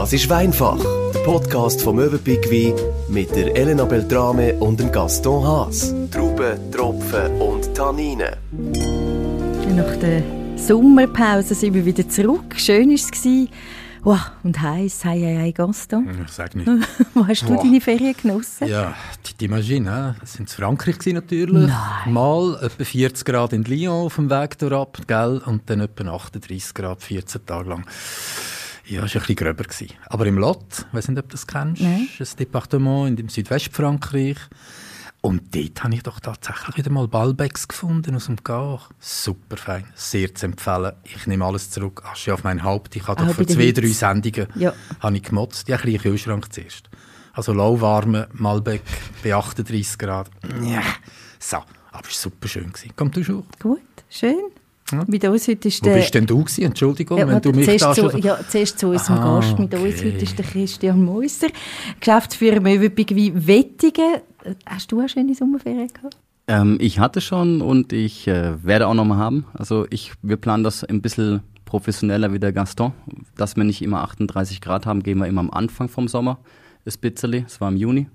Das ist Weinfach, der Podcast vom Möwenpick Wein mit der Elena Beltrame und dem Gaston Haas. Trauben, Tropfen und Tanninen. Nach der Sommerpause sind wir wieder zurück. Schön war es. Wow, und heiß, hei, hei, hei, Gaston. Ich sag nicht. Wo hast du Wow. deine Ferien genossen? Ja, Maschine, das sind in Frankreich gewesen natürlich. Nein. Mal etwa 40 Grad in Lyon auf dem Weg durchab, gell? Und dann etwa 38 Grad 14 Tage lang. Ja, es war ein bisschen gröber. Gewesen. Aber im Lot, ich weiß nicht, ob du das kennst, Nein. ist ein Departement in Südwestfrankreich. Und dort habe ich doch tatsächlich wieder mal Balbecs gefunden aus dem Gach. Super fein, sehr zu empfehlen. Ich nehme alles zurück. Asche auf mein Haupt. Ich habe doch vor der zwei, drei Sendungen Ja. habe ich gemotzt. Die ein bisschen Kühlschrank zuerst. Also lauwarme Malbec bei 38 Grad. Ja. So, aber es war super schön. Gewesen. Komm, du schon. Gut, schön. Ja. Mit uns heute ist Wo der... bist denn du gewesen? Entschuldigung, Ja, wenn du mich zuerst, da zu, schon... ja, zuerst zu unserem Ah, Gast. Mit uns okay. heute ist der Christian Moiser, Geschäftsführer Möwenpick Wein Wettigen. Äh, Hast du eine schöne Sommerferien gehabt? Ähm, ich hatte schon und ich äh, werde auch nochmal haben. Also ich, wir planen das ein bisschen professioneller wie der Gaston. Dass wir nicht immer 38 Grad haben, gehen wir immer am Anfang vom Sommer. Ein bisschen, es war im Juni.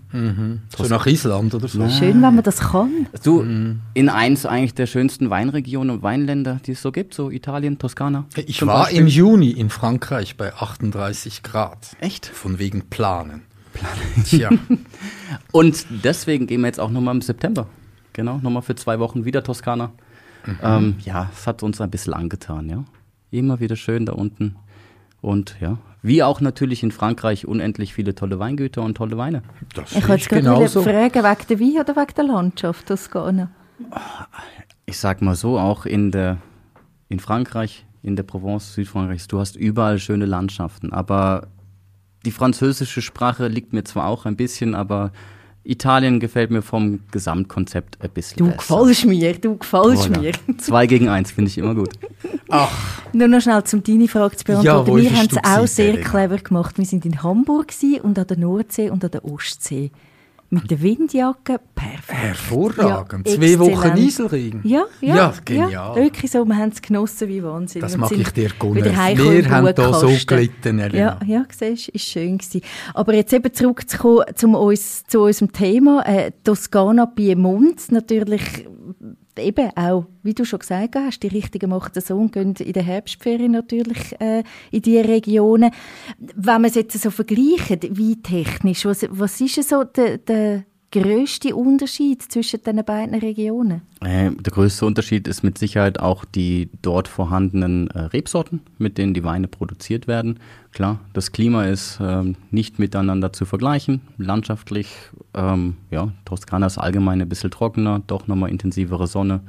so nach Island oder so. Schön, wenn man das kann. Du, in eins eigentlich der schönsten Weinregionen und Weinländer, die es so gibt, so Italien, Toskana. Ich war Beispiel. im Juni in Frankreich bei 38 Grad. Echt? Von wegen Planen. Tja, Und deswegen gehen wir jetzt auch nochmal im September. Genau, nochmal für zwei Wochen wieder Toskana. Ähm, ja, es hat uns ein bisschen angetan, ja. Immer wieder schön da unten. Und ja, wie auch natürlich in Frankreich unendlich viele tolle Weingüter und tolle Weine. das Ich wollte gerade genauso. fragen, wegen der Wein oder wegen der Landschaft Toskana? Ich sag mal so, auch in der in Frankreich, in der Provence Südfrankreichs, du hast überall schöne Landschaften, aber die französische Sprache liegt mir zwar auch ein bisschen, aber Italien gefällt mir vom Gesamtkonzept ein bisschen Du besser. gefällst mir, du gefällst Voilà. mir. Zwei gegen eins finde ich immer gut. Nur noch schnell, um deine Frage zu Ja, beantworten. wo wir haben es auch sehr clever gemacht. Wir sind in Hamburg und an der Nordsee und an der Ostsee. Mit der Windjacke, perfekt. Hervorragend. Ja, Zwei Wochen. Nieselregen. Ja, ja, Ja, genial. Ja, wirklich so, wir haben es genossen wie Wahnsinn. Das mag ich dir gönnen. Wir haben da so gelitten, Elena. Ja, ja, siehst, ist schön gewesen. Aber jetzt eben zurückzukommen zum uns, zu unserem Thema, äh, Toskana, Piemont, natürlich eben auch, wie du schon gesagt hast, die Richtigen machen das so und gehen in der Herbstferien natürlich äh, in diese Regionen. Wenn man es jetzt so vergleicht, wie technisch, was, was ist so der, der grösste Unterschied zwischen den beiden Regionen? Äh, der größte Unterschied ist mit Sicherheit auch die dort vorhandenen äh, Rebsorten, mit denen die Weine produziert werden. Klar, das Klima ist ähm, nicht miteinander zu vergleichen. Landschaftlich, ähm, ja, Toskana ist allgemein ein bisschen trockener, doch nochmal intensivere Sonne.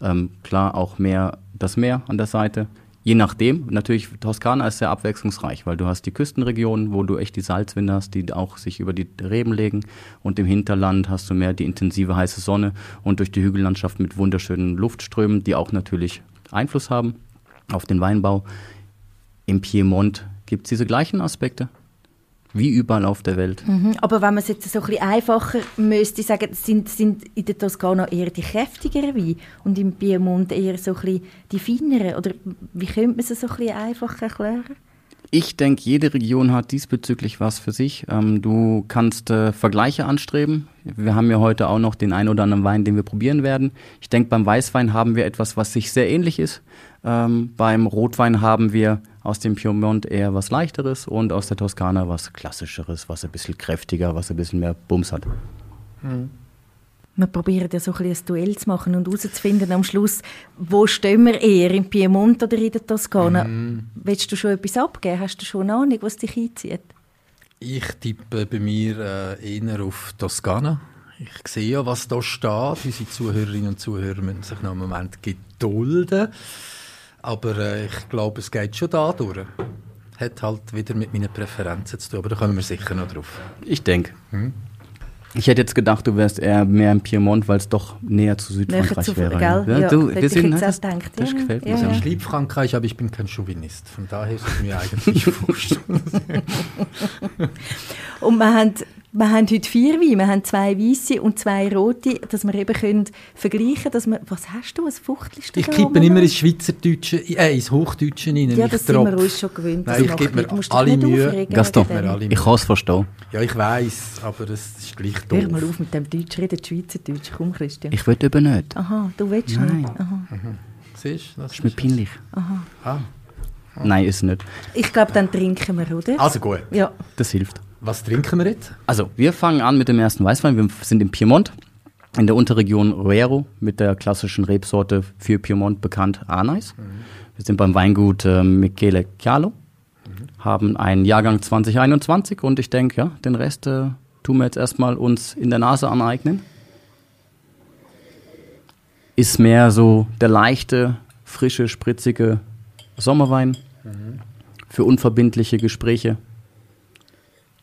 Ähm, klar, auch mehr das Meer an der Seite. Je nachdem, natürlich, Toskana ist sehr abwechslungsreich, weil du hast die Küstenregionen, wo du echt die Salzwinde hast, die auch sich über die Reben legen. Und im Hinterland hast du mehr die intensive heiße Sonne und durch die Hügellandschaft mit wunderschönen Luftströmen, die auch natürlich Einfluss haben auf den Weinbau. Im Piemont gibt es diese gleichen Aspekte, wie überall auf der Welt. Mhm. Aber wenn man es jetzt so ein bisschen einfacher müsste sagen, sind, sind in der Toskana eher die kräftigeren Weine und im Piemont eher so ein bisschen die feineren? Oder wie könnte man es so ein bisschen einfach erklären? Ich denke, jede Region hat diesbezüglich was für sich. Ähm, du kannst äh, Vergleiche anstreben. Wir haben ja heute auch noch den ein oder anderen Wein, den wir probieren werden. Ich denke, beim Weißwein haben wir etwas, was sich sehr ähnlich ist. Ähm, beim Rotwein haben wir aus dem Piemont eher was Leichteres und aus der Toskana was Klassischeres, was ein bisschen kräftiger, was ein bisschen mehr Bums hat. Wir probieren ja so ein, ein Duell zu machen und herauszufinden am Schluss, wo stehen wir eher, im Piemont oder in der Toskana? Willst du schon etwas abgeben? Hast du schon eine Ahnung, was dich einzieht? Ich tippe bei mir äh, eher auf Toskana. Ich sehe ja, was da steht. Unsere Zuhörerinnen und Zuhörer müssen sich noch einen Moment gedulden. Aber äh, ich glaube, es geht schon da durch. Hat halt wieder mit meinen Präferenzen zu tun, aber da kommen wir sicher noch drauf. Ich denke. Ich hätte jetzt gedacht, du wärst eher mehr im Piemont, weil es doch näher zu Südfrankreich zu- wäre. gell? Ja, du, wir ich sind, jetzt das, gedacht. das Ja, gefällt mir ja. Ich liebe Frankreich, aber ich bin kein Chauvinist. Von daher ist es mir eigentlich wurscht. Und wir haben wir haben heute vier Weine. Wir haben zwei weiße und zwei rote, dass wir eben können vergleichen können. Was hast du, ein Fuchtelste? Ich kippe immer ins Schweizerdeutsche, äh, ins Hochdeutsche rein. Ja, das sind wir uns schon gewöhnt. Nein, ich gebe mir alle Mühe. Gaston, ich kann es verstehen. Ja, ich weiß, aber es ist gleich doof. Hör mal auf mit dem Deutsch reden, Schweizerdeutsch. Komm, Christian. Ich will eben nicht. Aha, du willst Nein. nicht. Aha. Mhm. Siehst, das, das ist mir peinlich. Aha. Ah. Nein, ist nicht. Ich glaube, dann trinken wir, oder? Also gut. Ja. Das hilft. Was trinken wir jetzt? Also, wir fangen an mit dem ersten Weißwein. Wir sind im Piemont, in der Unterregion Roero, mit der klassischen Rebsorte für Piemont bekannt, Arnais. Mhm. Wir sind beim Weingut äh, Michele Chialo, mhm. haben einen Jahrgang 2021 und ich denke, ja, den Rest äh, tun wir jetzt erstmal uns in der Nase aneignen. Ist mehr so der leichte, frische, spritzige Sommerwein mhm. für unverbindliche Gespräche.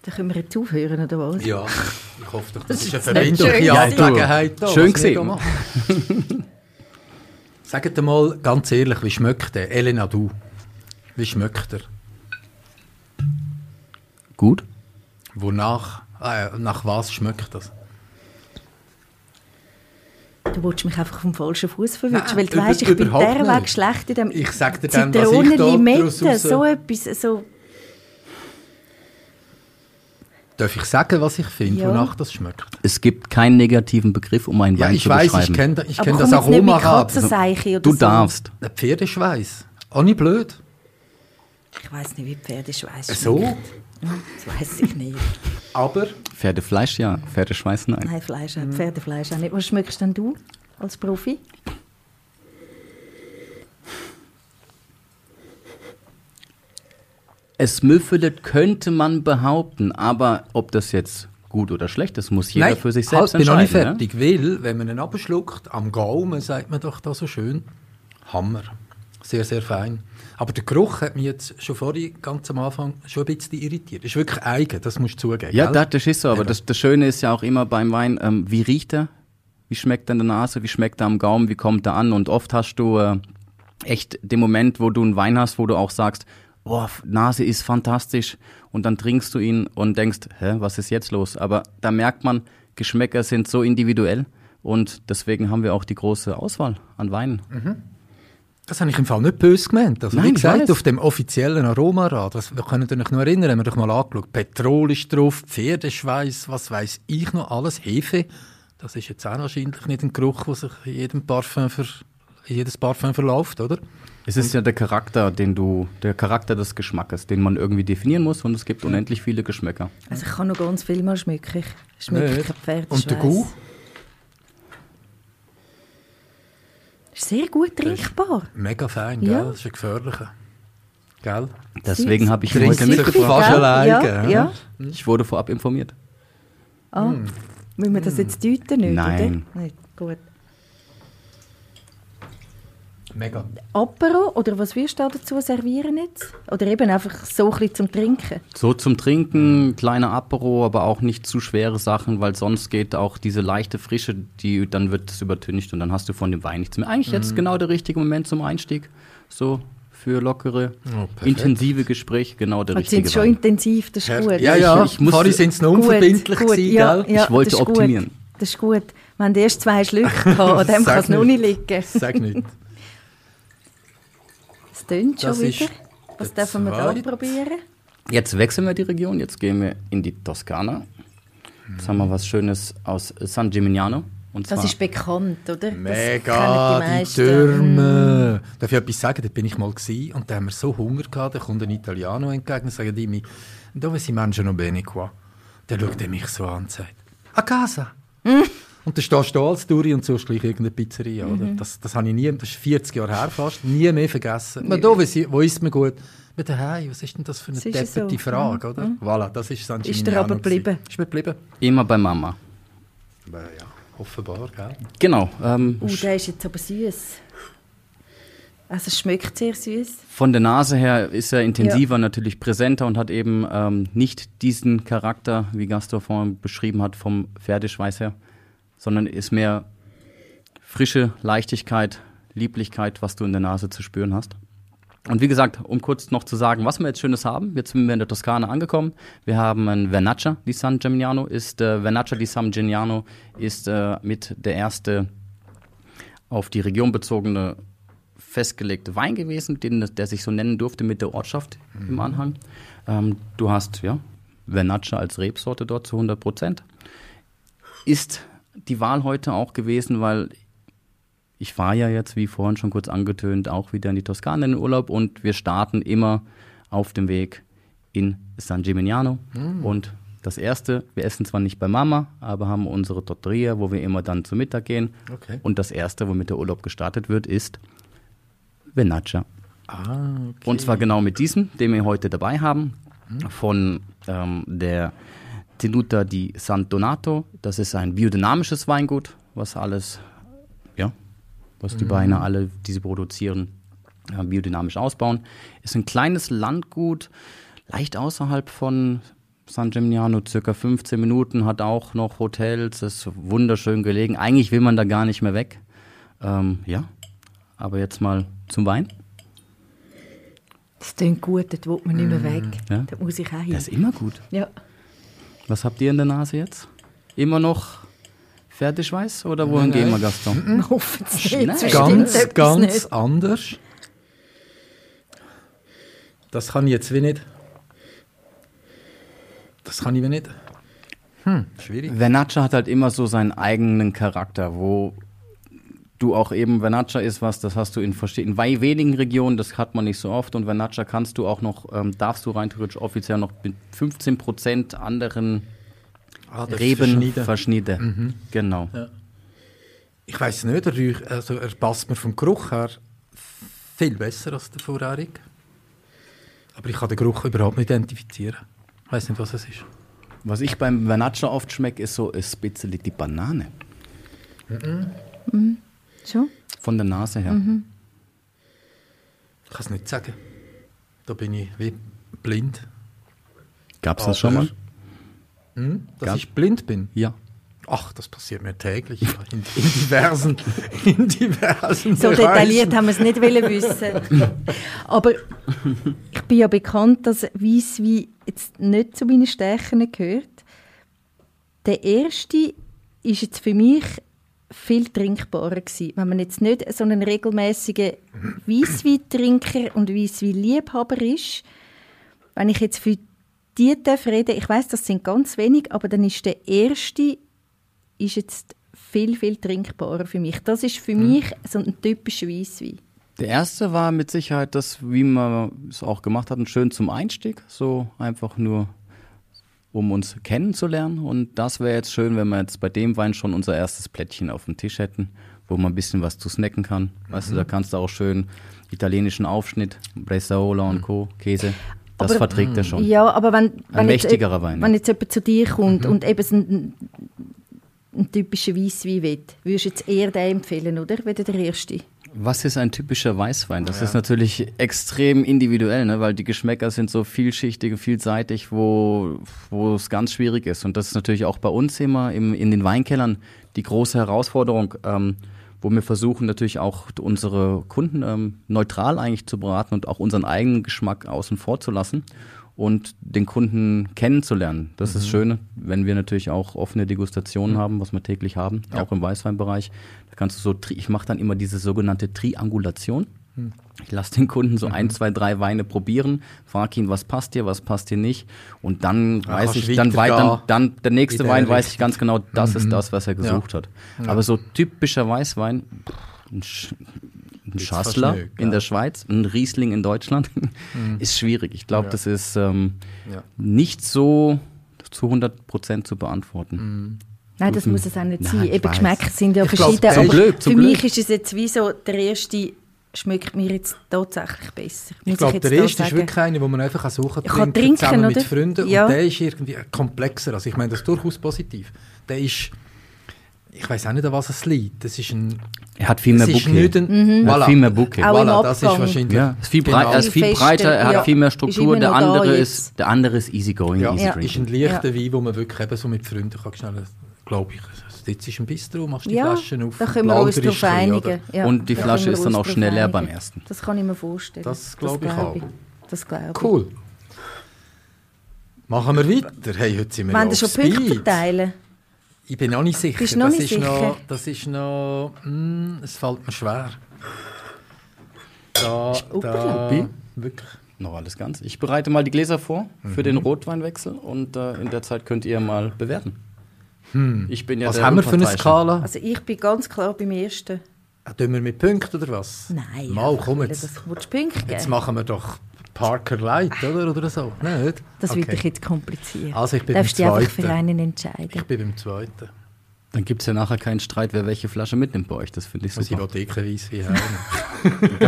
Da können wir jetzt aufhören, oder was? Ja, ich hoffe doch, das, das ist eine verbindliche Angelegenheit. Ja, schön gesehen. Sagt mal ganz ehrlich, wie schmeckt der? Elena, du. Wie schmeckt er? Gut. Wonach? Äh, nach was schmeckt das? Du willst mich einfach vom falschen Fuß verwischen, weil du weißt, ich bin der Weg schlecht in dem Ich sag dir dann, was ich da Limette, so etwas, so... Darf ich sagen, was ich finde, ja. wonach das schmeckt? Es gibt keinen negativen Begriff, um einen ja, Wein ich zu weiß, beschreiben. Ich kenne ich kenn das Aroma. Du so. darfst. Ein Pferdeschweiß. Auch nicht blöd. Ich weiß nicht, wie Pferdeschweiß schmeckt. So? Das weiß ich nicht. Aber? Pferdefleisch ja, Pferdeschweiß nein. Nein, Fleisch. Pferdefleisch auch nicht. Was schmeckst denn du als Profi? Es müffelt, könnte man behaupten, aber ob das jetzt gut oder schlecht ist, muss jeder Nein, für sich selbst halt, entscheiden. Ich bin noch nicht fertig, ne? weil, wenn man ihn abschluckt, am Gaumen, sagt man doch da so schön, Hammer. Sehr, sehr fein. Aber der Geruch hat mich jetzt schon vorhin, ganz am Anfang, schon ein bisschen irritiert. Das ist wirklich eigen, das musst du zugeben. Ja, gell? das ist so, aber das, das, Schöne ist ja auch immer beim Wein, ähm, wie riecht er? Wie schmeckt er in der Nase? Wie schmeckt er am Gaumen? Wie kommt er an? Und oft hast du äh, echt den Moment, wo du einen Wein hast, wo du auch sagst, boah, Nase ist fantastisch. Und dann trinkst du ihn und denkst, hä, was ist jetzt los? Aber da merkt man, Geschmäcker sind so individuell. Und deswegen haben wir auch die große Auswahl an Weinen. Mhm. Das habe ich im Fall nicht böse gemeint. Also, Nein, wie gesagt, auf dem offiziellen Aromarad, das, wir können euch noch erinnern, haben wir doch mal angeschaut, Petrol ist drauf, Pferdeschweiß, was weiß ich noch, alles, Hefe. Das ist jetzt auch wahrscheinlich nicht ein Geruch, der sich in jedem Parfum für, in jedes Parfum verläuft, oder? Es ist ja der Charakter, den du, der Charakter des Geschmackes, den man irgendwie definieren muss und es gibt unendlich viele Geschmäcker. Also ich kann noch ganz viel mal schmecken. Ich schmecke kein Pferdeschweiß. Und der Gu? Sehr gut trinkbar. Mega fein, gell? Ja. Das ist ein gefährlicher. Gell? Deswegen habe ich heute mitgebracht. Ja, ja. Ich wurde vorab informiert. Ah, hm. müssen wir das jetzt deuten? Nicht, Nein. Oder? Nein. Gut. Mega. Apero oder was wirst du da dazu servieren jetzt? Oder eben einfach so ein bisschen zum Trinken? So zum Trinken, kleiner Apero, aber auch nicht zu schwere Sachen, weil sonst geht auch diese leichte Frische, die dann wird es übertüncht und dann hast du von dem Wein nichts mehr. Eigentlich mhm. jetzt genau der richtige Moment zum Einstieg. So für lockere, oh, intensive Gespräche, genau der und richtige sind schon intensiv, das ist gut. Ja, ja, ich, ich muss vorhin sind es noch unverbindlich gut, gewesen, ja, gell? Ja, ich wollte optimieren. Gut. Das ist gut. Wir haben erst zwei Schlücke an dem kann es noch nicht liegen. Sag nicht. Es tönt schon wieder. Was dürfen wir da probieren? Jetzt wechseln wir die Region, jetzt gehen wir in die Toskana. Jetzt haben wir was Schönes aus San Gimignano. Und das ist bekannt, oder? Mega, die, die Türme. Mm. Darf ich etwas sagen? Da bin ich mal gewesen, und da haben wir so Hunger gehabt, da kommt ein Italiano entgegen und sagt ihm, dove si mangiano bene qua? Der schaut mich so an und sagt, a casa. Und dann stehst du als Touri und suchst gleich irgendeine Pizzeria, oder? Mhm. Das, das habe ich nie, das ist 40 Jahre her fast, nie mehr vergessen. Ja. Da, wo isst man gut? Mit daheim, was ist denn das für eine depperte so. Frage, oder? Mhm. Voilà, das ist San Ist der aber geblieben? Ist mir geblieben? Immer bei Mama. Ja, offenbar, gell? Genau. Ähm, uh, der ist jetzt aber süß. Also es schmeckt sehr süß. Von der Nase her ist er intensiver, ja. natürlich präsenter und hat eben ähm, nicht diesen Charakter, wie Gastor vorhin beschrieben hat, vom Pferdeschweiß her sondern ist mehr frische Leichtigkeit, Lieblichkeit, was du in der Nase zu spüren hast. Und wie gesagt, um kurz noch zu sagen, was wir jetzt Schönes haben. Jetzt sind wir in der Toskana angekommen. Wir haben ein Vernaccia di San Gimignano. Ist, äh, Vernaccia di San Gimignano ist äh, mit der erste auf die Region bezogene festgelegte Wein gewesen, den, der sich so nennen durfte mit der Ortschaft mhm. im Anhang. Ähm, du hast ja Vernaccia als Rebsorte dort zu 100 Prozent. Ist die Wahl heute auch gewesen, weil ich fahre ja jetzt, wie vorhin schon kurz angetönt, auch wieder in die Toskana in den Urlaub und wir starten immer auf dem Weg in San Gimignano. Mm. Und das erste, wir essen zwar nicht bei Mama, aber haben unsere Totteria, wo wir immer dann zu Mittag gehen. Okay. Und das erste, womit der Urlaub gestartet wird, ist Venaccia. Ah, okay. Und zwar genau mit diesem, den wir heute dabei haben, hm. von ähm, der Tenuta di San Donato. Das ist ein biodynamisches Weingut, was alles, ja, was die mhm. Weine alle, die sie produzieren, äh, biodynamisch ausbauen. Ist ein kleines Landgut, leicht außerhalb von San Gimignano, circa 15 Minuten, hat auch noch Hotels, ist wunderschön gelegen. Eigentlich will man da gar nicht mehr weg. Ähm, ja, aber jetzt mal zum Wein. Das klingt gut, das will man nicht mehr mm, weg. Ja? Da muss ich auch hin. Das ist immer gut. Ja. Was habt ihr in der Nase jetzt? Immer noch Fertigweiß oder wohin nein, gehen wir, Gaston? Nicht. Ganz, ganz nicht. anders. Das kann ich jetzt wie nicht. Das kann ich wie nicht. Hm, schwierig. Vernaccia hat halt immer so seinen eigenen Charakter, wo du auch eben Vernaccia ist was, das hast du in verschiedenen, in wenigen Regionen, das hat man nicht so oft und Vernaccia kannst du auch noch, ähm, darfst du rein theoretisch offiziell noch mit 15 Prozent anderen ah, Reben verschnieden. Mhm. Genau. Ja. Ich weiß nicht, er, also er passt mir vom Geruch her viel besser als der vorherige. Aber ich kann den Geruch überhaupt nicht identifizieren. Ich weiß nicht, was es ist. Was ich beim Vernaccia oft schmecke, ist so ein bisschen die Banane. Mhm. Mhm. So? Von der Nase her. Mhm. Ich kann es nicht sagen. Da bin ich wie blind. Gab es das schon mal? Hm, dass Gab? ich blind bin? Ja. Ach, das passiert mir täglich in, in diversen, in diversen So Bereichen. detailliert haben wir es nicht wissen. Aber ich bin ja bekannt, dass Weisswein jetzt nicht zu meinen Stärken gehört. Der erste ist jetzt für mich viel trinkbarer gewesen. Wenn man jetzt nicht so ein regelmäßiger Weissweintrinker und Weissweinliebhaber ist, wenn ich jetzt für die reden, ich weiß, das sind ganz wenig, aber dann ist der erste ist jetzt viel viel trinkbarer für mich. Das ist für mhm. mich so ein typischer Weisswein. Der erste war mit Sicherheit das, wie man es auch gemacht hat, schön zum Einstieg, so einfach nur um uns kennenzulernen. Und das wäre jetzt schön, wenn wir jetzt bei dem Wein schon unser erstes Plättchen auf dem Tisch hätten, wo man ein bisschen was zu snacken kann. Mhm. Weißt du, da kannst du auch schön italienischen Aufschnitt, Bresaola und Co., Käse. Das aber, verträgt er schon. Ja, aber wenn, wenn, ein mächtigerer jetzt, Wein. wenn jetzt jemand zu dir kommt mhm. und eben so ein, ein typischer Weisswein will, würdest du jetzt eher den empfehlen, oder? Wieder der erste? Was ist ein typischer Weißwein? Das ja. ist natürlich extrem individuell, ne? weil die Geschmäcker sind so vielschichtig und vielseitig, wo, wo es ganz schwierig ist. Und das ist natürlich auch bei uns immer im, in den Weinkellern die große Herausforderung, ähm, wo wir versuchen natürlich auch unsere Kunden ähm, neutral eigentlich zu beraten und auch unseren eigenen Geschmack außen vor zu lassen und den Kunden kennenzulernen. Das mhm. ist schön, wenn wir natürlich auch offene Degustationen mhm. haben, was wir täglich haben, ja. auch im Weißweinbereich. Da kannst du so, ich mache dann immer diese sogenannte Triangulation. Mhm. Ich lasse den Kunden so ein, mhm. zwei, drei Weine probieren, frage ihn, was passt dir, was passt dir nicht. Und dann Ach, weiß ich, dann, dann, dann der nächste Wein weiß ich ganz genau, das ist mhm. das, was er gesucht ja. hat. Ja. Aber so typischer Weißwein, ein ein Schassler in der Schweiz, ein Riesling in Deutschland, mhm. ist schwierig. Ich glaube, ja. das ist ähm, nicht so zu 100 Prozent zu beantworten. Mhm. Nein, das muss es auch nicht sein. Eben Geschmäcker sind ja ich verschieden. Glaub, Glück, für mich ist es jetzt wie so, der erste schmeckt mir jetzt tatsächlich besser. ich glaube, der erste ist wirklich einer, wo man einfach suchen kann, trinken, zusammen mit Freunden. Ja. Und der ist irgendwie komplexer. Also ich meine, das ist durchaus positiv. Der ist ich weiß auch nicht, an was es liegt. Das ist ein, er hat viel mehr Bouquet. Ein, mhm. voilà. hat viel mehr Bouquet. Voilà, das ist wahrscheinlich. Ja, ist viel, breit, genau. er ist viel breiter, er ja. hat viel mehr Struktur. Der andere, ist, der andere ist easy going, ja. easy ja. ist ein leichter ja. Wein, wo man wirklich eben so mit Freunden kann schnell, glaube ich, Jetzt ist ein Bistro, machst die Ja, Flaschen auf. da können wir uns bisschen, einigen. oder? Ja, Und die Flasche ist dann auch schnell drauf leer beim ersten. Das kann ich mir vorstellen. Das glaube ich glaub auch. Das glaube ich. Cool. Machen wir weiter. Hey, heute sind wir Wollen ja schon Punkte verteilen? Ich bin noch nicht sicher. Bist du noch das nicht ist sicher? Noch, das ist noch... Mm, es fällt mir schwer. Da, da, wirklich. Noch alles ganz. Ich bereite mal die Gläser vor für Mhm. den Rotweinwechsel und äh, in der Zeit könnt ihr mal bewerten. Ich bin ja Was der haben wir für eine. Skala? Also ich bin ganz klar beim ersten. Ah, Tun wir mit Punkten oder was? Nein. Mal, komm jetzt. Jetzt machen wir doch Parker Light, oder? Oder so. Nicht? Das okay. würde ich jetzt komplizieren. Also ich bin Darfst beim dich einfach Zweiten. für einen entscheiden. Ich bin beim zweiten. Dann gibt es ja nachher keinen Streit, wer welche Flasche mitnimmt bei euch. Das finde ich Also ich super. will ekelweise wie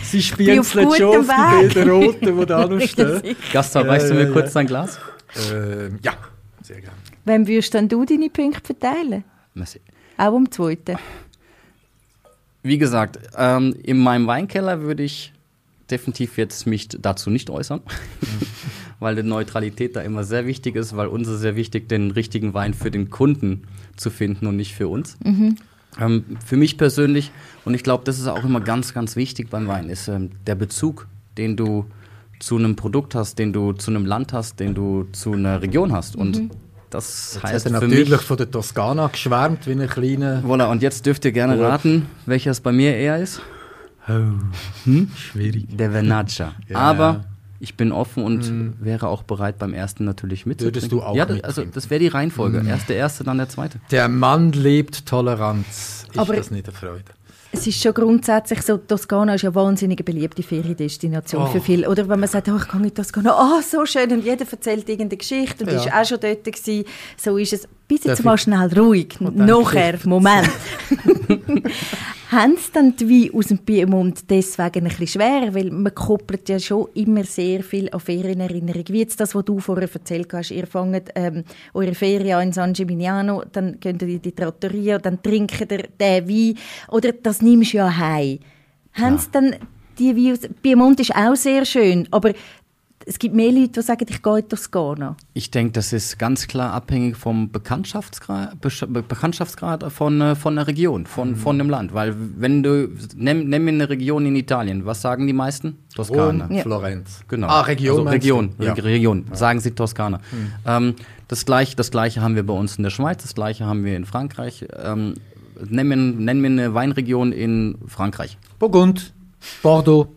Sie gutem schon auf die beiden Roten, die da noch stehen. Gasthaber, Ja, reichst du mir ja. kurz dein Glas? ähm, ja, sehr gerne. Wem würdest dann du deine Punkte verteilen? Merci. Auch am zweiten. Wie gesagt, ähm, in meinem Weinkeller würde ich definitiv jetzt mich dazu nicht äußern, weil die Neutralität da immer sehr wichtig ist, weil uns ist sehr wichtig, den richtigen Wein für den Kunden zu finden und nicht für uns. Ähm, für mich persönlich, und ich glaube, das ist auch immer ganz, ganz wichtig beim Wein, ist ähm, der Bezug, den du zu einem Produkt hast, den du zu einem Land hast, den du zu einer Region hast. Und das Jetzt heißt hat er für natürlich mich... von der Toskana geschwärmt, wie eine kleine... Voilà, und jetzt dürft ihr gerne Gut. raten, welches bei mir eher ist. Schwierig. Der Vernaccia. Ja, Aber ich bin offen und wäre auch bereit, beim ersten natürlich mitzutrinken. Würdest du auch Ja, das, also das wäre die Reihenfolge. Erst der erste, dann der zweite. Der Mann lebt Toleranz. Ist Aber- das nicht eine Freude? Es ist schon grundsätzlich so, Toskana ist ja eine wahnsinnig beliebte Feriendestination Oh. für viele. Oder wenn man sagt, oh, ich gehe in Toskana, oh, so schön, und jeder erzählt irgendeine Geschichte und Ja. ist auch schon dort gewesen. So ist es. Bis jetzt mal schnell ruhig. Nachher, Moment. Haben Sie dann die Weine aus dem Piemont deswegen ein bisschen schwer? Weil man koppelt ja schon immer sehr viel an Ferienerinnerungen. Wie jetzt das, was du vorher erzählt hast. Ihr fangt ähm, eure Ferien in San Gimignano, dann geht ihr in die Trattoria, dann trinkt ihr den Wein. Oder das nimmst du ja heim. Haben Sie dann die aus... Piemont ist auch sehr schön, aber es gibt mehr Leute, die sagen, ich gehe in Toskana. Ich denke, das ist ganz klar abhängig vom Bekanntschaftsgrad, Bekanntschaftsgrad von, äh, von der Region, von, von dem Land. Weil wenn du, nimm, nimm mir eine Region in Italien, was sagen die meisten? Toskana. Rom, Ja. Florenz. Genau. Ah, Region Also Region, du? Ja. Reg- Region. Sagen Sie Toskana. Ähm, das, gleiche, das Gleiche haben wir bei uns in der Schweiz, das Gleiche haben wir in Frankreich. Ähm, nenn, mir, nenn mir eine Weinregion in Frankreich. Burgund, Bordeaux.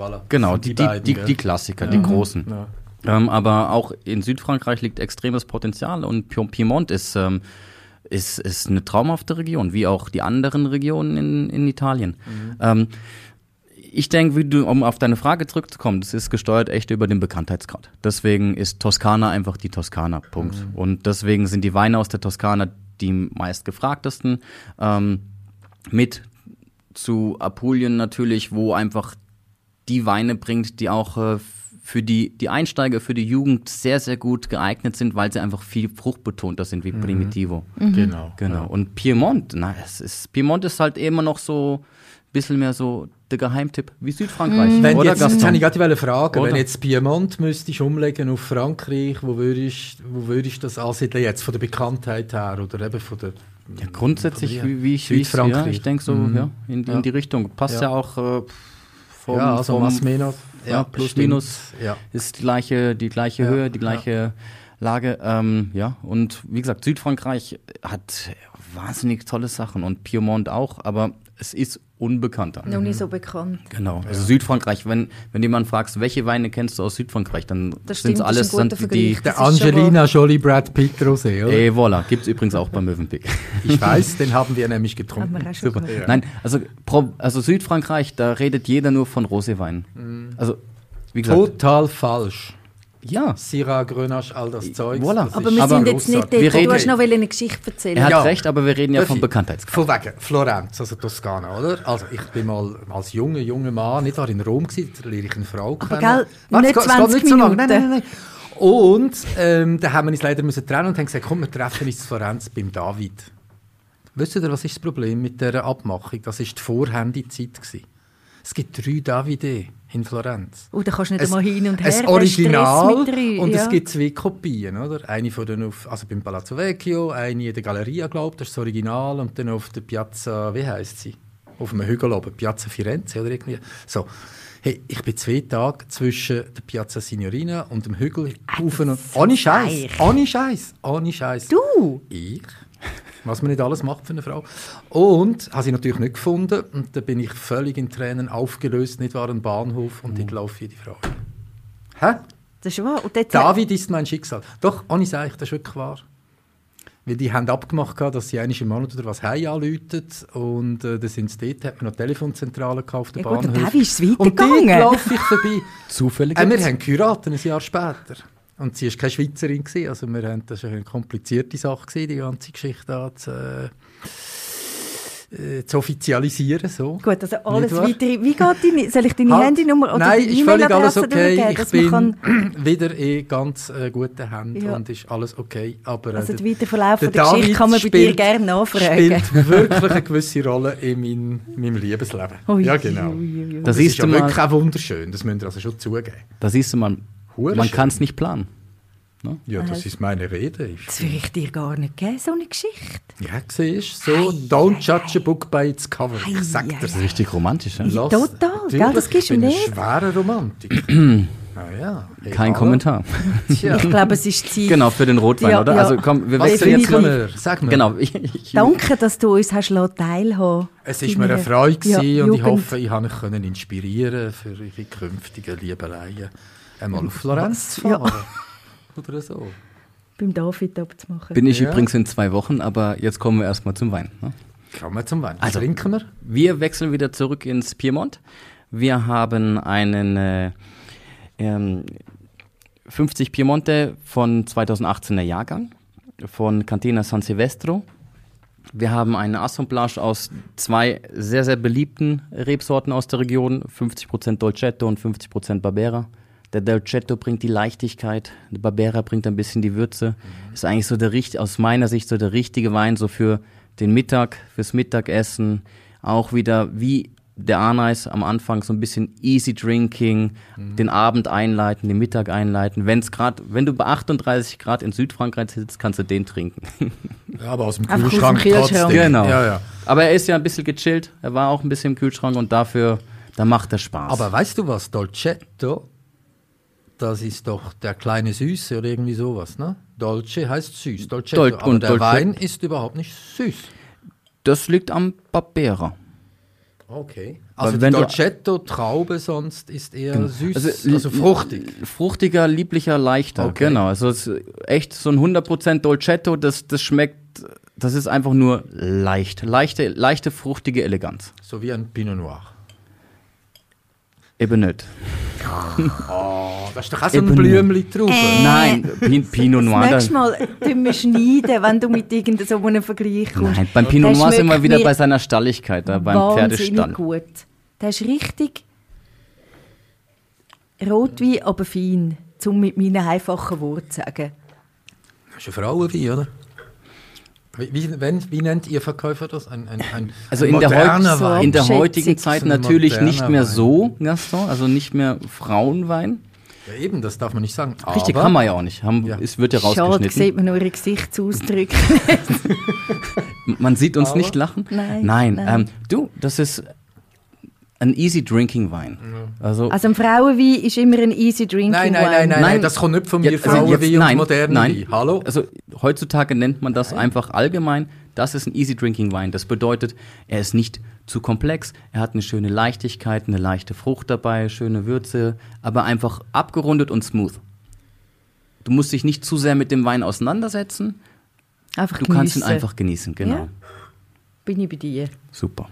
Voilà. Genau, die, die, beiden, die, die Klassiker, die großen. Ja. Ähm, aber auch in Südfrankreich liegt extremes Potenzial und Pi- Piemont ist, ähm, ist, ist eine traumhafte Region, wie auch die anderen Regionen in, in Italien. Ähm, ich denke, wie du, um auf deine Frage zurückzukommen, das ist gesteuert echt über den Bekanntheitsgrad. Deswegen ist Toskana einfach die Toskana, Punkt. Und deswegen sind die Weine aus der Toskana die meistgefragtesten. Ähm, mit zu Apulien natürlich, wo einfach die Weine bringt, die auch äh, für die, die Einsteiger, für die Jugend sehr, sehr gut geeignet sind, weil sie einfach viel fruchtbetonter sind wie Primitivo. Genau. Genau. Und Piemont, na, es ist, Piemont ist halt immer noch so ein bisschen mehr so der Geheimtipp wie Südfrankreich. Wenn oder jetzt, jetzt Gaston? habe ich gerade die Frage, Oder? wenn jetzt Piemont müsstest umlegen auf Frankreich, wo würdest, wo würdest das ansiedeln jetzt von der Bekanntheit her oder eben von der Ja, grundsätzlich, wie, wie ich, wie ich, ja, Südfrankreich. ich denke so, Mhm. ja, in, Ja. in die Richtung. Passt ja, Ja. auch äh, vom, ja, also vom, Masmena, ja, plus minus Ja. ist die gleiche, die gleiche Höhe, die gleiche Lage. Ähm, ja, und wie gesagt, Südfrankreich hat wahnsinnig tolle Sachen und Piemont auch, aber es ist unbekannter. Noch nicht so bekannt. Genau, also Südfrankreich, wenn, wenn jemand fragst, welche Weine kennst du aus Südfrankreich, dann Das sind stimmt, das alles sind die. Der Angelina Jolie Brad Pitt Rosé, oder? Ey, voilà, gibt's übrigens auch beim Möwenpick. Ich weiß, den haben wir nämlich Haben getrunken. wir Super. gemacht. Nein, also, also Südfrankreich, da redet jeder nur von Roséwein. Also, wie gesagt, Total falsch. Ja. Syrah, Grenache, all das Zeug. Voilà. das Aber wir Aber sind jetzt nicht dort. Wir Du hast noch eine Geschichte erzählen. Er hat Ja. recht, aber wir reden ja vom? Bekanntheitsgrad. Von wegen Florenz, also Toskana, oder? Also ich bin mal als junger, junger Mann, nicht in Rom gewesen, da lerne ich eine Frau Aber kennen. gell, Warte, nicht es geht- es geht 20 so lange. Nein, Minuten. nein, nein. Und ähm, da haben wir uns leider müssen trennen und haben gesagt, komm, wir treffen uns in Florenz beim David. Wisst ihr, was ist das Problem mit dieser Abmachung? Das war die Vorhandy-Zeit. gewesen. Es gibt drei Davide in Florenz. Oh, da kannst du nicht einmal hin und her. Ein den Original drei, und ja. es gibt zwei Kopien, oder? Eine von denen auf, also beim Palazzo Vecchio, eine in der Galleria, glaube das ist das Original, und dann auf der Piazza, wie heißt sie? Auf einem Hügel oben, Piazza Firenze oder irgendwie. So. Hey, ich bin zwei Tage zwischen der Piazza Signorina und dem Hügel rauf und ohne Scheiß, ohne Scheiß, ohne Scheiß. Du? Ich? Was man nicht alles macht für eine Frau. Und habe sie natürlich nicht gefunden. Und da bin ich völlig in Tränen aufgelöst, nicht wahr, ein Bahnhof. Und laufe ich die Frau. Hä? Das ist wahr. David ist mein Schicksal. Doch, ohne Seich, das ist wirklich wahr. Weil die haben abgemacht, gehabt, dass sie einmal im Monat oder was heim anrufen. Und äh, dann sind sie dort, hat man noch Telefonzentrale gekauft, der Ja gut, der Bahnhof. David ist es Und dort weitergegangen. laufe ich vorbei. Zufällig. Äh, wir haben geheiratet, ein Jahr später. Und sie war keine Schweizerin. Gewesen. Also wir haben, das war eine komplizierte Sache, gewesen, die ganze Geschichte da zu, äh, zu offizialisieren. So. Gut, also alles weitere. Wie geht deine, soll ich deine Halt. Handynummer oder Nein, die ist völlig alles E-Mail-Adresse okay. durchgeben, Ich bin kann, wieder in ganz äh, guten Händen Ja. und ist alles okay. Aber, äh, also der- den weiteren Verlauf der der Geschichte David kann man bei dir gerne nachfragen. spielt wirklich eine gewisse Rolle in mein, meinem Liebesleben. Ui, ja, genau. ui, ui, ui. Das Das ist ja wirklich auch wunderschön. Das müsst ihr also schon zugeben. Da siehst du mal, Hure man kann es nicht planen. Ja, das ist meine Rede. Ich Das würde ich dir gar nicht geben, so eine Geschichte. Ja, siehst so, don't judge a book by its cover. Ich sag Das ist richtig romantisch. Ja? Ja. Total, gell, das gibst du ich bin nicht. ein schwerer Romantiker. ah, ja. Hey, Kein. Kommentar. Tja. Ich glaube, es ist Zeit. Genau, für den Rotwein, Ja, oder? ja. Also komm, wir wechseln jetzt mal. Sag mir. Genau. Ich, ich, Danke, dass du uns hast lassen teilhaben Es ist mir eine Freude Ja, gewesen und ich Jugend. hoffe, ich habe euch können inspirieren für eure künftigen Liebeleien. Einmal auf Florenz zu Ja. fahren. Oder so. beim David abzumachen. bin ich Ja. übrigens in zwei Wochen, aber jetzt kommen wir erstmal zum Wein. Ne? Kommen wir zum Wein. Was Also- trinken wir? Wir wechseln wieder zurück ins Piemont. Wir haben einen äh, ähm, 50 Piemonte von 2018er Jahrgang von Cantina San Silvestro. Wir haben einen Assemblage aus zwei sehr, sehr beliebten Rebsorten aus der Region, 50% Dolcetto und 50% Barbera. Der Dolcetto bringt die Leichtigkeit, der Barbera bringt ein bisschen die Würze. Ist eigentlich so der richt- aus meiner Sicht so der richtige Wein so für den Mittag, fürs Mittagessen. Auch wieder wie der Arneis am Anfang so ein bisschen easy drinking, den Abend einleiten, den Mittag einleiten. Wenn's grad, wenn du bei 38 Grad in Südfrankreich sitzt, kannst du den trinken. Ja, aber aus dem Kühlschrank Kühlschrank. trotzdem. Genau. Ja, ja. Aber er ist ja ein bisschen gechillt. Er war auch ein bisschen im Kühlschrank und dafür, da macht er Spaß. Aber weißt du was? Dolcetto, das ist doch der kleine Süße oder irgendwie sowas, ne? Dolce heißt süß. Dolcetto. Dol- aber und der Dolce- Wein ist überhaupt nicht süß. das liegt am Barbera. Okay. Also die wenn du- Dolcetto-Traube sonst ist eher süß, Also, also, fruchtig. Fruchtiger, lieblicher, leichter. Okay. Genau. Also echt so ein 100% Dolcetto, das, das schmeckt, das ist einfach nur leicht. Leichte, leichte, fruchtige Eleganz. So wie ein Pinot Noir. Eben nicht. Oh, das ist doch auch so ein Eben. Blümli-Traube. Nein, Pin, Pinot Noir. Das nächste da- Mal tun wir schneiden, wenn du mit irgendeinem so einem Vergleich kommst. Nein, beim Pinot Noir sind wir wieder bei seiner Stalligkeit, da beim Wahnsinnig Pferdestall. gut. Der ist richtig Rotwein, aber fein, um mit meinen einfachen Worten zu sagen. Das ist ein Frauenwein, oder? Wie, wie, wenn, wie nennt ihr Verkäufer das? Ein, ein, ein Also ein in der. Wein. in der heutigen Zeit natürlich nicht mehr Wein. so, Gaston, also nicht mehr Frauenwein. Ja, eben, das darf man nicht sagen. Richtig, Aber kann man ja auch nicht. Haben, Ja. Es wird ja Schade, rausgeschnitten. sieht man nur ihre Gesichtsausdrücke. Man sieht uns Aber- nicht lachen. Nein, Nein, nein. Ähm, du, das ist ein easy drinking Wein. Also, also ein Frauenwein ist immer ein easy drinking Nein, nein, nein, Wein. nein, Nein. nein, das kommt nicht von mir. Ja, also Frauenwein jetzt- und nein, moderne nein. Wein. Hallo? also heutzutage nennt man das einfach allgemein. Das ist ein easy drinking Wein. Das bedeutet, er ist nicht zu komplex. Er hat eine schöne Leichtigkeit, eine leichte Frucht dabei, schöne Würze, aber einfach abgerundet und smooth. Du musst dich nicht zu sehr mit dem Wein auseinandersetzen. Einfach Du kannst ihn einfach genießen, genau. Ja. Bin ich bei dir. Super.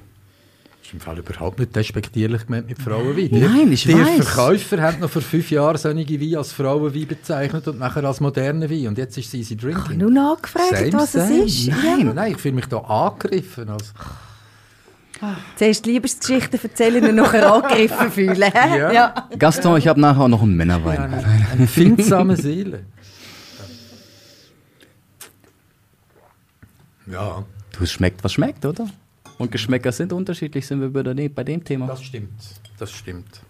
Ist im Fall überhaupt nicht despektierlich gemeint mit Frauenwein. Nein, ich die weiß. Verkäufer haben noch vor fünf Jahren solche Wein als Frauenwein bezeichnet und nachher als moderne Wein. Und jetzt ist es easy Ich habe drinking. nur nachgefragt, Same, was same. es ist. Nein, Ja. nein, ich fühle mich da angegriffen. Als, Zuerst Liebesgeschichten erzählen und nachher angegriffen fühlen. Ja. ja. Gaston, ich habe nachher auch noch einen Männerwein. eine empfindsame Seele. Ja, Du, es schmeckt, was schmeckt, oder? Und Geschmäcker sind unterschiedlich, sind wir bei, bei dem Thema. Das stimmt. Das stimmt.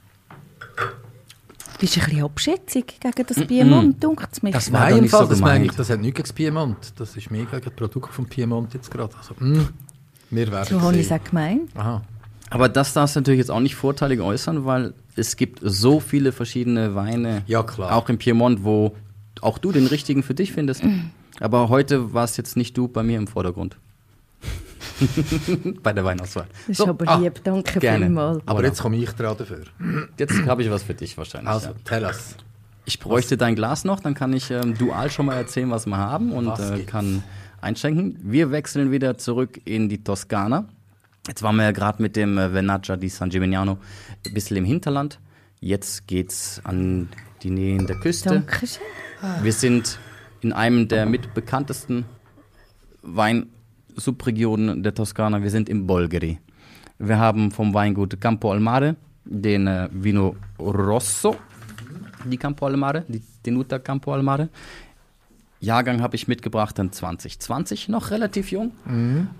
Bist du ein bisschen abschätzig gegen das Piemont, es mich? Das war Fall, so das, meine ich, das hat nichts gegen das Piemont. Das ist mehr gegen das Produkt vom Piemont jetzt gerade. Also, mm, wir werden so habe ich es auch gemeint. Aha. Aber das darfst du natürlich jetzt auch nicht vorteilig äußern, weil es gibt so viele verschiedene Weine, Ja, klar. auch im Piemont, wo auch du den richtigen für dich findest. Aber heute war es jetzt nicht du bei mir im Vordergrund. bei der Weinauswahl. Das ist So, aber ah, lieb, danke gerne. vielmals. Aber jetzt komme ich dran dafür. Jetzt habe ich was für dich wahrscheinlich. Also, ja. tell us. Ich bräuchte dein Glas noch, dann kann ich ähm, dual schon mal erzählen, was wir haben und Was äh, kann einschenken. Wir wechseln wieder zurück in die Toskana. Jetzt waren wir ja gerade mit dem äh, Venaccia di San Gimignano ein bisschen im Hinterland. Jetzt geht's an die Nähen der Küste. Dankeschön. Wir sind in einem der mitbekanntesten Weinsubregionen der Toskana. Wir sind im Bolgheri. Wir haben vom Weingut Campo Almare den äh, Vino Rosso di Campo Almare, die Tenuta Campo Almare. Jahrgang habe ich mitgebracht dann 2020, noch relativ jung,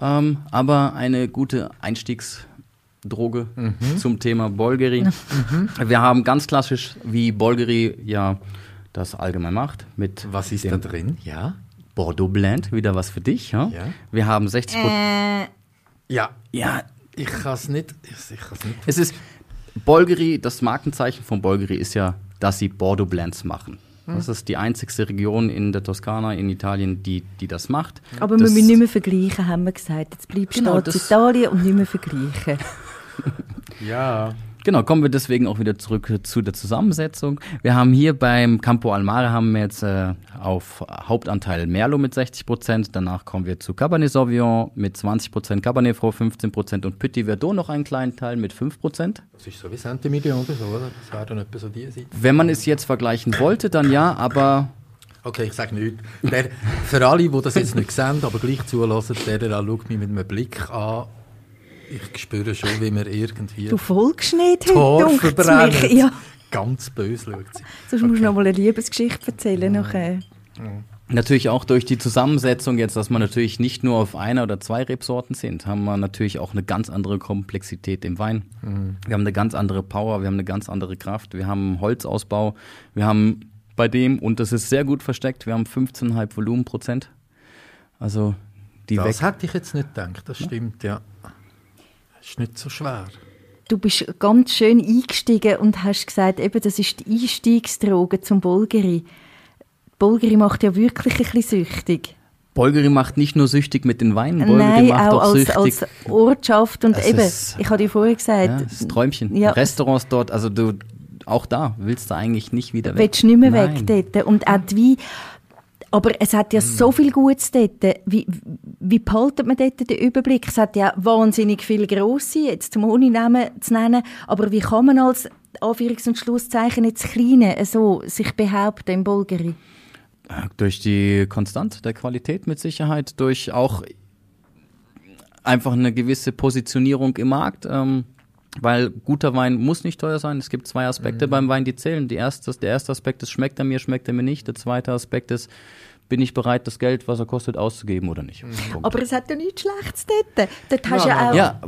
ähm, aber eine gute Einstiegsdroge zum Thema Bolgheri. Wir haben ganz klassisch, wie Bolgheri ja das allgemein macht, mit Was ist dem da drin? Ja. Bordeaux Blend, wieder was für dich. Ja? Ja. Wir haben 60 Äh, Ja. Ja, Ich kann es nicht. Ich, ich kann's nicht. es ist Bolgheri, das Markenzeichen von Bolgheri ist ja, dass sie Bordeaux Blends machen. Das ist die einzigste Region in der Toskana, in Italien, die, die das macht. aber das, wir müssen nicht mehr vergleichen, haben wir gesagt. Jetzt bleibst du Genau, da Italien und nicht mehr vergleichen. Ja. Genau, kommen wir deswegen auch wieder zurück zu der Zusammensetzung. Wir haben hier beim Campo Almare haben wir jetzt äh, auf Hauptanteil Merlot mit 60 Prozent. Danach kommen wir zu Cabernet Sauvignon mit 20 Prozent, Cabernet Franc 15 Prozent und Petit Verdot noch einen kleinen Teil mit 5 Prozent. Das ist so wie Centimillion oder so, oder? Das wäre dann etwa so die Seite. Wenn man es jetzt vergleichen wollte, dann ja, aber Okay, ich sage nichts. Der, für alle, die das jetzt nicht sehen, aber gleich zulassen, der da schaut mich mit einem Blick an. Ich spüre schon, wie mir irgendwie Du folgst nicht Tor heute, mich. Ja, Ganz böse schaut sie. sonst musst du noch mal eine Liebesgeschichte erzählen. Nachher. Natürlich auch durch die Zusammensetzung jetzt, dass man natürlich nicht nur auf einer oder zwei Rebsorten sind, haben wir natürlich auch eine ganz andere Komplexität im Wein. Wir haben eine ganz andere Power, wir haben eine ganz andere Kraft, wir haben Holzausbau, wir haben bei dem, und das ist sehr gut versteckt, wir haben 15,5 Volumenprozent. Also die Das weg. hätte ich jetzt nicht gedacht, das stimmt, ja. Ist nicht so schwer. Du bist ganz schön eingestiegen und hast gesagt, eben, das ist die Einstiegsdroge zum Bolgeri. Bolgeri macht ja wirklich ein bisschen süchtig. Bolgeri macht nicht nur süchtig mit den Weinen, Bolgeri Nein, macht auch auch als, süchtig. als Ortschaft. Und Es eben, ist- ich habe dir vorher gesagt, ja, das ist ein Träumchen. Ja. Restaurants dort, also du, auch da willst du eigentlich nicht wieder weg. willst du nicht mehr Nein. weg dort. Und auch die Wein, aber es hat ja so viel Gutes dort. Wie, wie behaltet man dort den Überblick? Es hat ja wahnsinnig viele grosse, jetzt zum ohne Namen zu nennen, aber wie kann man als Anführungs- und Schlusszeichen jetzt Kleine so sich behaupten im Bulgari? Durch die Konstanz der Qualität mit Sicherheit, durch auch einfach eine gewisse Positionierung im Markt, ähm, weil guter Wein muss nicht teuer sein. Es gibt zwei Aspekte beim Wein, die zählen. Die erste, der erste Aspekt ist, schmeckt er mir, schmeckt er mir nicht. Der zweite Aspekt ist, bin ich bereit, das Geld, was er kostet, auszugeben oder nicht. Punkt. Aber es hat ja nichts Schlechtes dort. Dort hast du ja auch, ja,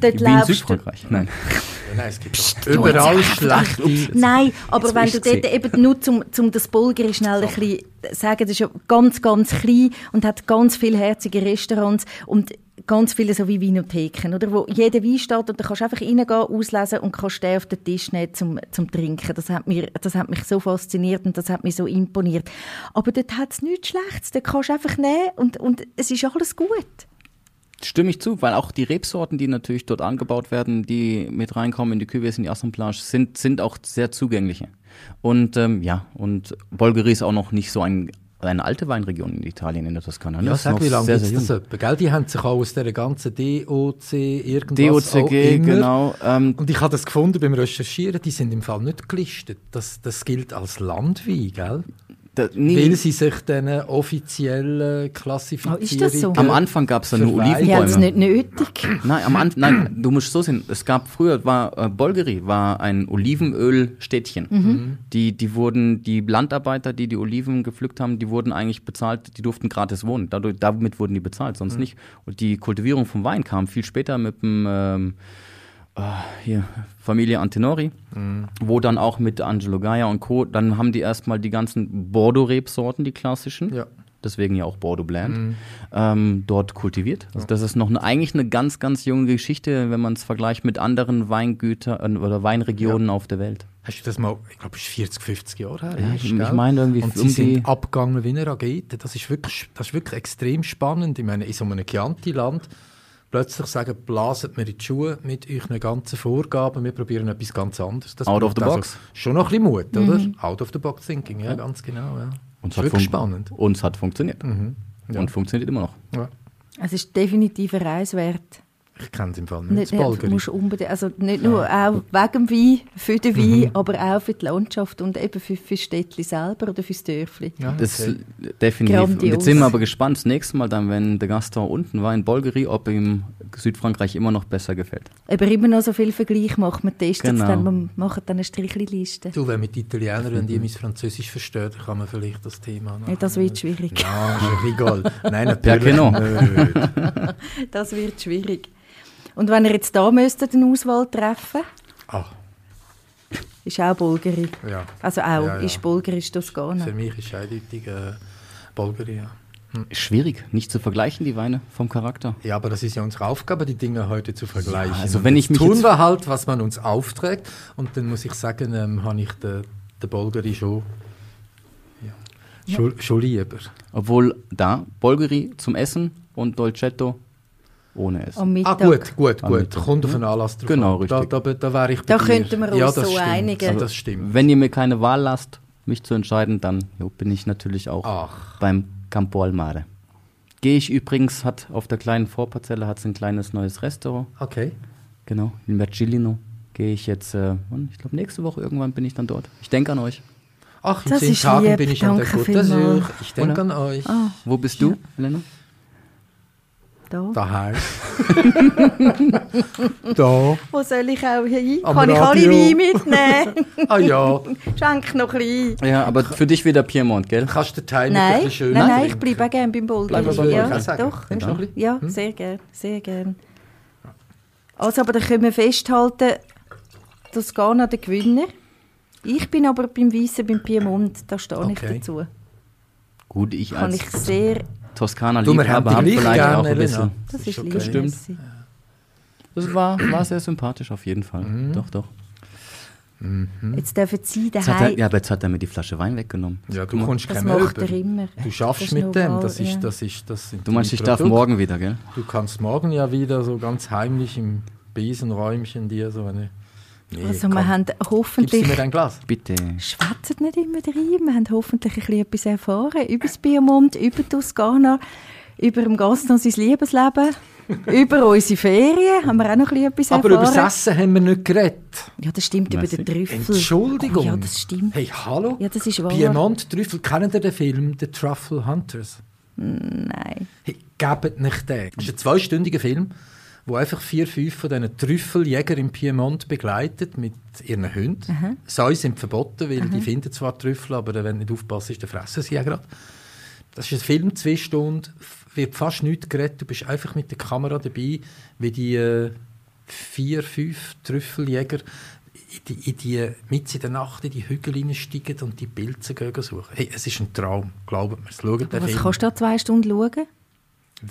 dort wie in Südfrankreich. Nein. Ja, nein, es gibt doch überall schlechte. Nein, aber wenn du dort eben nur zum, zum das Bulgari schnell ein bisschen sagen, das ist ja ganz, ganz klein und hat ganz viele herzige Restaurants und ganz viele so wie Winotheken, oder? Wo jeder Wein steht und da kannst du einfach reingehen, auslesen und kannst den auf den Tisch nehmen zum, zum Trinken. Das hat, mir, das hat mich so fasziniert und das hat mich so imponiert. Aber dort hat es nichts Schlechtes. Dort kannst du einfach nehmen und, und es ist alles gut. Stimme ich zu, weil auch die Rebsorten, die natürlich dort angebaut werden, die mit reinkommen in die Cuvées, in die Assemblage, sind, sind auch sehr zugängliche. Und ähm, ja, und Bolgheri ist auch noch nicht so ein, eine alte Weinregion in Italien, in der Toskana. ne? Ja, Das ist sag, wie lange es das etwa? Gell? Die haben sich auch aus dieser ganzen DOC irgendwas DOCG, genau. Ähm, Und ich habe das gefunden beim Recherchieren, die sind im Fall nicht gelistet. Das, das gilt als Landwein, gell? Da, nee, Weil sie sich dann offiziell klassifizieren. Oh, ist das so? am Anfang gab es da nur Für Wein. Die haben es Olivenbäume. nicht nötig. Nein, am Anfang, nein, du musst so sehen. Es gab früher, war äh, Bolgeri war ein Olivenölstädtchen. Mhm. Die, die wurden, die Landarbeiter, die die Oliven gepflückt haben, die wurden eigentlich bezahlt, die durften gratis wohnen. Dadurch, damit wurden die bezahlt, sonst nicht. Und die Kultivierung vom Wein kam viel später mit dem ähm, äh, hier, Familie Antenori, wo dann auch mit Angelo Gaia und Co. Dann haben die erstmal die ganzen Bordeaux-Rebsorten, die klassischen. Ja. Deswegen ja auch Bordeaux Blanc, ähm, dort kultiviert. Also das ist noch eine, eigentlich eine ganz, ganz junge Geschichte, wenn man es vergleicht mit anderen Weingütern äh, oder Weinregionen auf der Welt. Hast du das mal, ich glaube, es ist 40, 50 Jahre her. Ja, ich- ich meine irgendwie Und um sie die- sind abgegangen wie eine Rakete. Das ist wirklich, das ist wirklich extrem spannend. Ich meine, in so einem Chianti-Land plötzlich sagen, blaset mir in die Schuhe mit euren ganzen Vorgaben, wir probieren etwas ganz anderes. Das Out of the also box. Schon noch ein bisschen Mut, oder? Out of the box thinking, ja, ganz genau. Ja. Und ist wirklich spannend. Mhm. Und es hat funktioniert. Ja. Und funktioniert immer noch. Ja. Es ist definitiv eine Reise wert. Ich kenne es im Fall nicht. Nicht, das Bulgari. musst unbedingt, also nicht nur auch wegen dem Wein, für den Mhm. Wein, aber auch für die Landschaft und eben für, für das Städtchen selber oder fürs Dörfli. Ja, Das okay. ist definitiv. Und Grandios. jetzt sind wir aber gespannt, das nächste Mal dann, wenn der Gaston unten war in Bolgeri, ob ihm Südfrankreich immer noch besser gefällt. Aber immer noch so viel Vergleich macht. Wir testen Genau. es dann, wir machen dann eine Strichliste. Du, wenn mit Italienern, wenn die mein Französisch verstehen, dann kann man vielleicht das Thema noch. Ja, das wird schwierig. Ja, ist egal. Nein, natürlich no? nicht. Das wird schwierig. Und wenn ihr jetzt da müsstet eine Auswahl treffen, Ah, ist auch Bulgari. ja. Also auch, Ja, ja. ist Bulgari, ist Toskana. Für mich ist eindeutig äh, Bulgari, ja. Schwierig, nicht zu vergleichen, die Weine vom Charakter. Ja, aber das ist ja unsere Aufgabe, die Dinge heute zu vergleichen. Ja, also wenn ich mich tun wir halt, was man uns aufträgt. Und dann muss ich sagen, ähm, habe ich den, den Bulgari schon, ja, schon, schon lieber. Obwohl da Bolgeri zum Essen und Dolcetto ohne Essen. Am Mittag. Ah, gut, gut, gut. Mittag. Kommt auf den Anlass drauf Genau, an. Da, richtig. da, da wäre ich bei Da dir. könnten wir uns ja, das so stimmt. einigen. Das stimmt. Wenn ihr mir keine Wahl lasst, mich zu entscheiden, dann jo, bin ich natürlich auch Ach. beim Campo al Mare. Gehe ich übrigens, hat auf der kleinen Vorparzelle hat es ein kleines neues Restaurant, Okay. genau, in Vercillino. Gehe ich jetzt, äh, ich glaube nächste Woche irgendwann bin ich dann dort. Ich denke an euch. Ach, in Das zehn ist Tagen lieb. bin ich an der Danke Côte d'Azur. Ich denke an euch. Wo bist du, Helena? Da. Daheim. da. Wo soll ich auch hin? Am Kann ich alle Radio. Weine mitnehmen? Ah ja. Schenk noch ein bisschen. Ja, aber für dich wieder Piemont, gell? Kannst du den Teil mit Nein, ein nein, bisschen schön nein, ich trinken? bleibe auch gerne beim Bulgari. Bleiben wir beim ja, doch. Bisschen? Ja, sehr gerne, sehr gerne. Also, aber da können wir festhalten, Toskana der Gewinner. Ich bin aber beim Weissen, beim Piemont, da stehe ich Okay. dazu. Gut, ich Kann als ich sehr, Toskana Du, wir haben Liebhaber die habe gleich vielleicht gerne, auch ein bisschen. das ist lieb. Stimmt. merci. Das war, war sehr sympathisch auf jeden Fall. Mhm. Doch, doch. Jetzt dürfen Sie hat er, daheim. ja, aber jetzt hat er mir die Flasche Wein weggenommen. Ja, du Das kein macht er immer. Du schaffst Das mit dem. Das ist, ja. das ist, das sind Du meinst, ich darf morgen wieder, gell? Du kannst morgen ja wieder so ganz heimlich im Besenräumchen dir so eine. Nee, Also, komm. wir haben Gibst du hoffentlich. mir dein Glas? Bitte. Schwätzen nicht immer rein. Wir haben hoffentlich ein bisschen etwas erfahren über das Piemont, über Toskana, über dem Gaston sein Liebesleben, über unsere Ferien haben wir auch noch ein bisschen etwas Aber über das Essen haben wir nicht geredet. ja, das stimmt, über den Trüffel. Entschuldigung. Oh, ja, das stimmt. Hey, hallo? Ja, das ist wahr. Piemont Trüffel. Kennen ihr den Film The Truffle Hunters? Nein. Hey, gebt nicht den. Das ist ein zweistündiger Film, wo einfach vier, fünf von diesen Trüffeljäger im Piemont begleitet mit ihren Hunden. Säue sind verboten, weil die finden zwar Trüffel, aber wenn du nicht aufpasst, dann fressen sie ja gerade. Das ist ein Film, zwei Stunden, wird fast nichts geredet. Du bist einfach mit der Kamera dabei, wie die äh, vier, fünf Trüffeljäger in die, in die, mitten in der Nacht in die Hügel hineinsteigen und die Pilze suchen. Hey, es ist ein Traum, glaubt mir. Schaut Was Film kannst du da zwei Stunden schauen?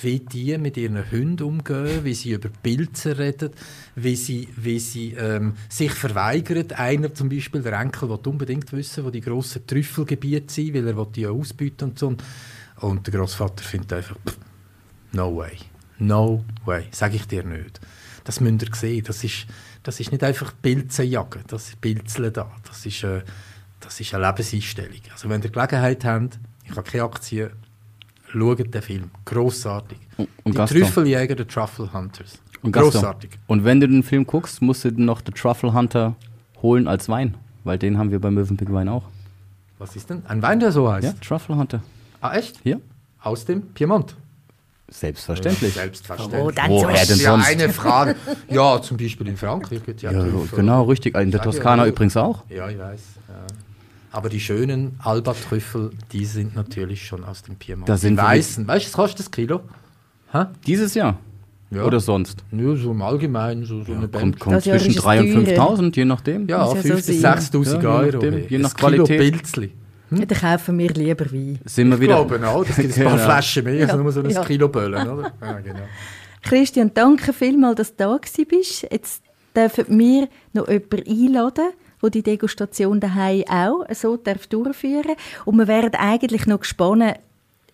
Wie die mit ihren Hunden umgehen, wie sie über Pilze reden, wie sie, wie sie ähm, sich verweigern. Einer zum Beispiel, der Enkel, will unbedingt wissen, wo die grossen Trüffelgebiete sind, weil er die ja ausbieten und so. Und der Großvater findet einfach, pff, no way, no way, sage ich dir nicht. Das müsst ihr sehen, das ist, das ist nicht einfach Pilze jagen, das ist Pilzeln da, das ist, äh, das ist eine Lebenseinstellung. Also wenn ihr Gelegenheit habt, ich habe keine Aktien, schaut den Film, grossartig. Und- und die Gaston. Trüffeljäger, die Truffle Hunters. Und Gaston, grossartig. Und wenn du den Film guckst, musst du noch den Truffle Hunter holen als Wein. Weil den haben wir beim Mövenpick Wein auch. Was ist denn? Ein Wein, der so heißt? Ja, Truffle Hunter. Ah, echt? Ja, Aus dem Piemont? selbstverständlich. Selbstverständlich. Oh, dann Woher denn ja sonst? eine Frage. Ja, zum Beispiel in Frankreich ja, Ja, genau, richtig. In der ja, Toskana ja. übrigens auch. Ja, ich weiß. Ja. Aber die schönen Alba-Trüffel, die sind natürlich schon aus dem Piemont. Da sind die weißen. Weißt du, was kostet das Kilo? Hä? Dieses Jahr. Ja. Oder sonst. Nur so im Allgemeinen, so, so eine Kommt, Band. kommt Das Jahr zwischen ist es 3.000 und teurer. 5.000, je nachdem. Ja, ja 5.000 so bis sein. 6.000 Ja, je Euro. nachdem, je nach Das Kilo Qualität. Pilzli. Dann kaufen wir lieber Wein. Sind wir Ich wieder. glaube auch, das gibt ein paar Genau. Flaschen mehr, als Ja. nur so ein Ja. Kilo Böllen, oder? Ja, genau. Christian, danke vielmals, dass du da bist. Jetzt dürfen wir noch jemanden einladen, der die Degustation daheim auch so darf durchführen Und wir wären eigentlich noch gespannt,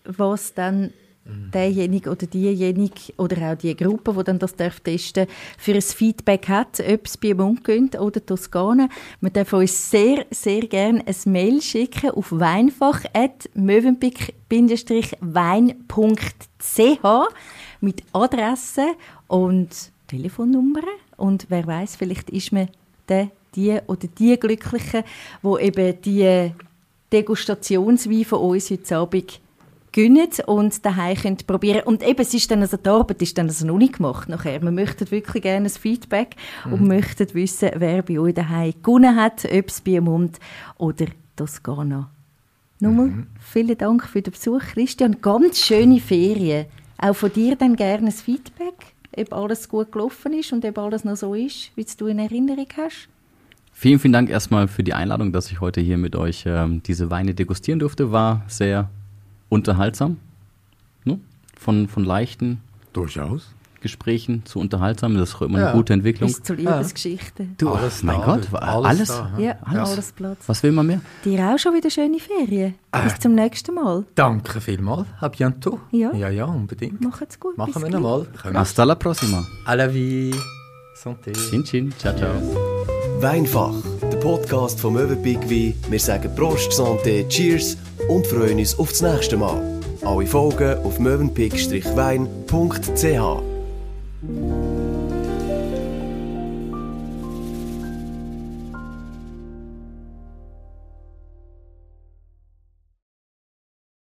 was dann derjenige oder diejenige oder auch die Gruppe, die dann das darf testen für ein Feedback hat, ob es Piemont geht oder Toskana. Wir dürfen uns sehr, sehr gerne ein Mail schicken auf weinfach.mövenpick-wein.ch mit Adresse und Telefonnummern. Und wer weiß, vielleicht ist man der, die oder die Glückliche, wo eben die Degustationswein von uns heute Abend gönnen und daheim könnt probieren. Und eben, es ist dann also, die Arbeit ist dann also noch nicht gemacht nachher. Wir möchten wirklich gerne ein Feedback und möchten wissen, wer bei euch daheim gewonnen hat, ob es Piemont oder Toskana. Nochmal vielen Dank für den Besuch, Christian. Ganz schöne Ferien. Auch von dir dann gerne ein Feedback, ob alles gut gelaufen ist und ob alles noch so ist, wie es du in Erinnerung hast. Vielen, vielen Dank erstmal für die Einladung, dass ich heute hier mit euch ähm, diese Weine degustieren durfte. War sehr unterhaltsam. Ne? Von, von leichten Durchaus. Gesprächen zu unterhaltsam. Das ist immer Ja. eine gute Entwicklung. Bis zur Liebesgeschichte. Du, Alles mein da, Gott, war alles alles. da. Ja, Alles. alles Platz. Was will man mehr? Dir auch schon wieder schöne Ferien. Bis zum nächsten Mal. Danke vielmals. À bientôt. Ja. ja, ja unbedingt. Macht's gut. Machen bis wir nochmal. Hasta la próxima. À la vie. Santé. Chin chin. Ciao, ciao. Weinfach, der Podcast von Möwenpick Wein. Wir sagen Prost, Santé, Cheers und freuen uns auf das nächste Mal. Alle Folgen auf mövenpick-wein.ch